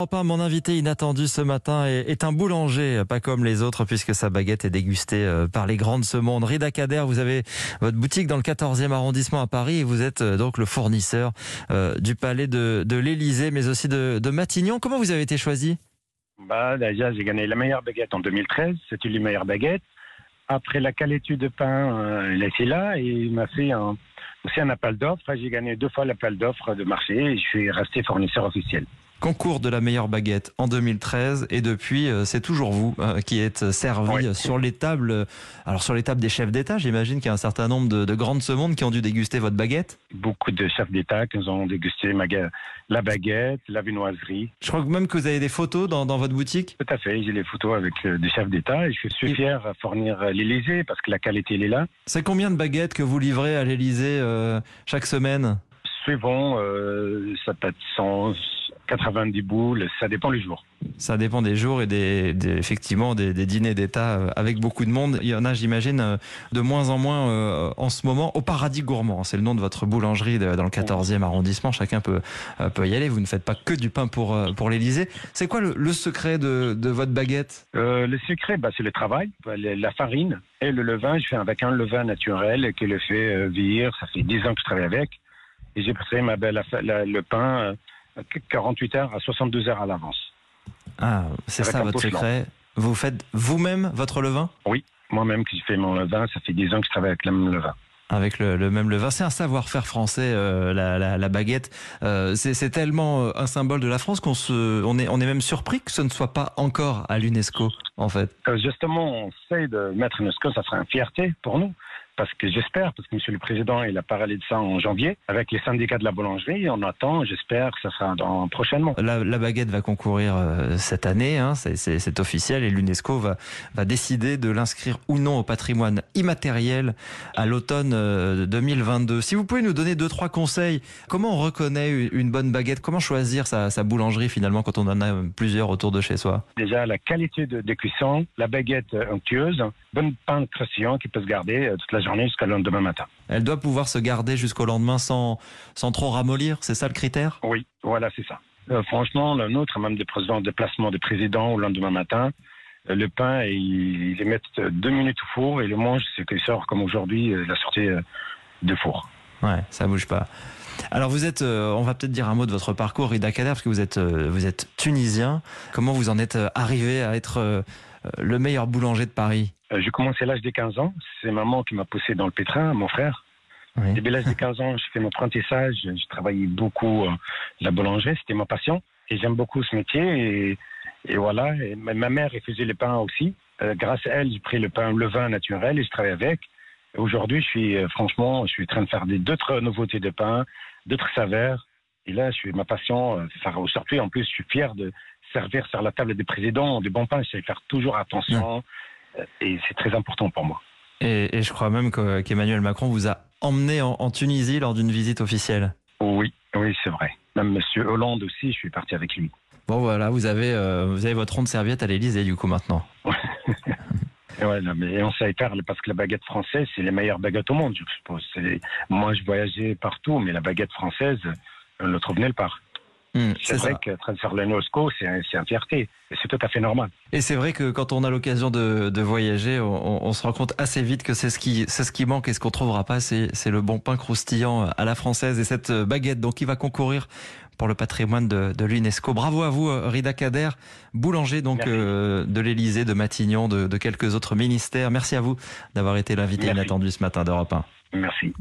Mon invité inattendu ce matin est, un boulanger, pas comme les autres, puisque sa baguette est dégustée euh, par les grandes ce monde. Rida Kader, vous avez votre boutique dans le 14e arrondissement à Paris et vous êtes euh, donc le fournisseur euh, du palais de, de l'Élysée, mais aussi de, de, Matignon. Comment vous avez été choisi? Bah, Déjà, j'ai gagné la meilleure baguette en 2013. C'était les meilleures baguettes. Après la qualité de pain, il était là et il m'a fait aussi un appel d'offres. J'ai gagné deux fois l'appel d'offres de marché et je suis resté fournisseur officiel concours de la meilleure baguette en 2013 et depuis euh, c'est toujours vous euh, qui êtes servi sur les tables alors sur les tables des chefs d'État. J'imagine qu'il y a un certain nombre de, de grandes ce monde qui ont dû déguster votre baguette. Beaucoup de chefs d'État qui ont dégusté la baguette la viennoiserie. Je crois même que vous avez des photos dans, dans votre boutique. Tout à fait. J'ai les photos avec euh, des chefs d'État et je suis fier à fournir l'Élysée parce que la qualité elle est là. C'est combien de baguettes que vous livrez à l'Élysée chaque semaine? Suivant ça peut être 100 90 boules, ça dépend les jours. Ça dépend des jours et des, effectivement des, dîners d'État euh, avec beaucoup de monde. Il y en a, j'imagine, euh, de moins en moins euh, en ce moment. Au Paradis Gourmand, c'est le nom de votre boulangerie dans le 14e arrondissement. Chacun peut, peut y aller. Vous ne faites pas que du pain pour, pour l'Élysée. C'est quoi le, secret de, votre baguette? Le secret, bah, c'est le travail, la farine et le levain. Je fais avec un levain naturel qui le fait vieillir. Ça fait 10 ans que je travaille avec. Et j'ai passé ma belle, le pain 48 heures à 62 heures à l'avance. Ah, c'est ça votre secret Vous faites vous-même votre levain? Oui, moi-même qui fais mon levain, ça fait 10 ans que je travaille avec le même levain avec le, même levain. C'est un savoir-faire français, euh, la, baguette. Euh, c'est tellement euh, un symbole de la France qu'on se, on est, on est même surpris que ce ne soit pas encore à l'UNESCO, en fait. justement, on sait de mettre l'UNESCO, ça serait une fierté pour nous parce que j'espère, parce que Monsieur le Président, il a parlé de ça en janvier, avec les syndicats de la boulangerie, on attend, j'espère que ça sera dans, prochainement. La, baguette va concourir euh, cette année, hein, c'est officiel, et l'UNESCO va, va décider de l'inscrire ou non au patrimoine immatériel à l'automne 2022. Euh, si vous pouvez nous donner deux, trois conseils, comment on reconnaît une bonne baguette? Comment choisir sa, boulangerie finalement quand on en a plusieurs autour de chez soi? Déjà, la qualité de, de cuisson, la baguette onctueuse, bonne pain croustillant qui peut se garder euh, toute la journée jusqu'à le lendemain matin. Elle doit pouvoir se garder jusqu'au lendemain sans, sans trop ramollir, c'est ça le critère? Oui, voilà, c'est ça. Euh, franchement, le nôtre, même des présidents, déplacement des présidents au lendemain matin, euh, le pain, ils, les mettent deux minutes au four et le mange, c'est qu'il sort comme aujourd'hui, la sortie de four. Ouais, ça bouge pas. Alors vous êtes, on va peut-être dire un mot de votre parcours, Rida Kader, parce que vous êtes, vous êtes tunisien. Comment vous en êtes arrivé à être le meilleur boulanger de Paris? Euh, j'ai commencé à l'âge de 15 ans. C'est maman qui m'a poussé dans le pétrin, mon frère. Oui. Dès l'âge de 15 ans, j'ai fait mon apprentissage. J'ai travaillé beaucoup euh, la boulangerie, c'était ma passion. Et j'aime beaucoup ce métier. Et, voilà. Et ma mère, elle faisait le pain aussi. Euh, grâce à elle, j'ai pris le pain, le vin naturel et je travaille avec. Aujourd'hui, je suis franchement, je suis en train de faire d'autres nouveautés de pain, d'autres saveurs. Et là, je suis ma passion. Aujourd'hui, en plus, je suis fier de servir sur la table des présidents du bon pain. Je sais faire toujours attention et c'est très important pour moi. Et, je crois même qu'Emmanuel Macron vous a emmené en, Tunisie lors d'une visite officielle. Oui, oui, c'est vrai. Même Monsieur Hollande aussi, je suis parti avec lui. Bon voilà, vous avez, euh, vous avez votre ronde serviette à l'Élysée du coup maintenant. ouais, mais on sait faire parce que la baguette française, c'est les meilleures baguettes au monde, je suppose. Moi, je voyageais partout, mais la baguette française, on ne le trouve nulle part. Hmm, c'est vrai que transfert l'UNESCO, c'est un fierté. Et c'est tout à fait normal. Et c'est vrai que quand on a l'occasion de, voyager, on, se rend compte assez vite que c'est ce qui, c'est ce qui manque et ce qu'on trouvera pas, c'est, le bon pain croustillant à la française et cette baguette. Donc, il va concourir pour le patrimoine de, l'UNESCO. Bravo à vous, Rida Kader, boulanger donc euh, de l'Élysée, de Matignon, de, quelques autres ministères. Merci à vous d'avoir été l'invité inattendu ce matin d'Europe 1. Merci.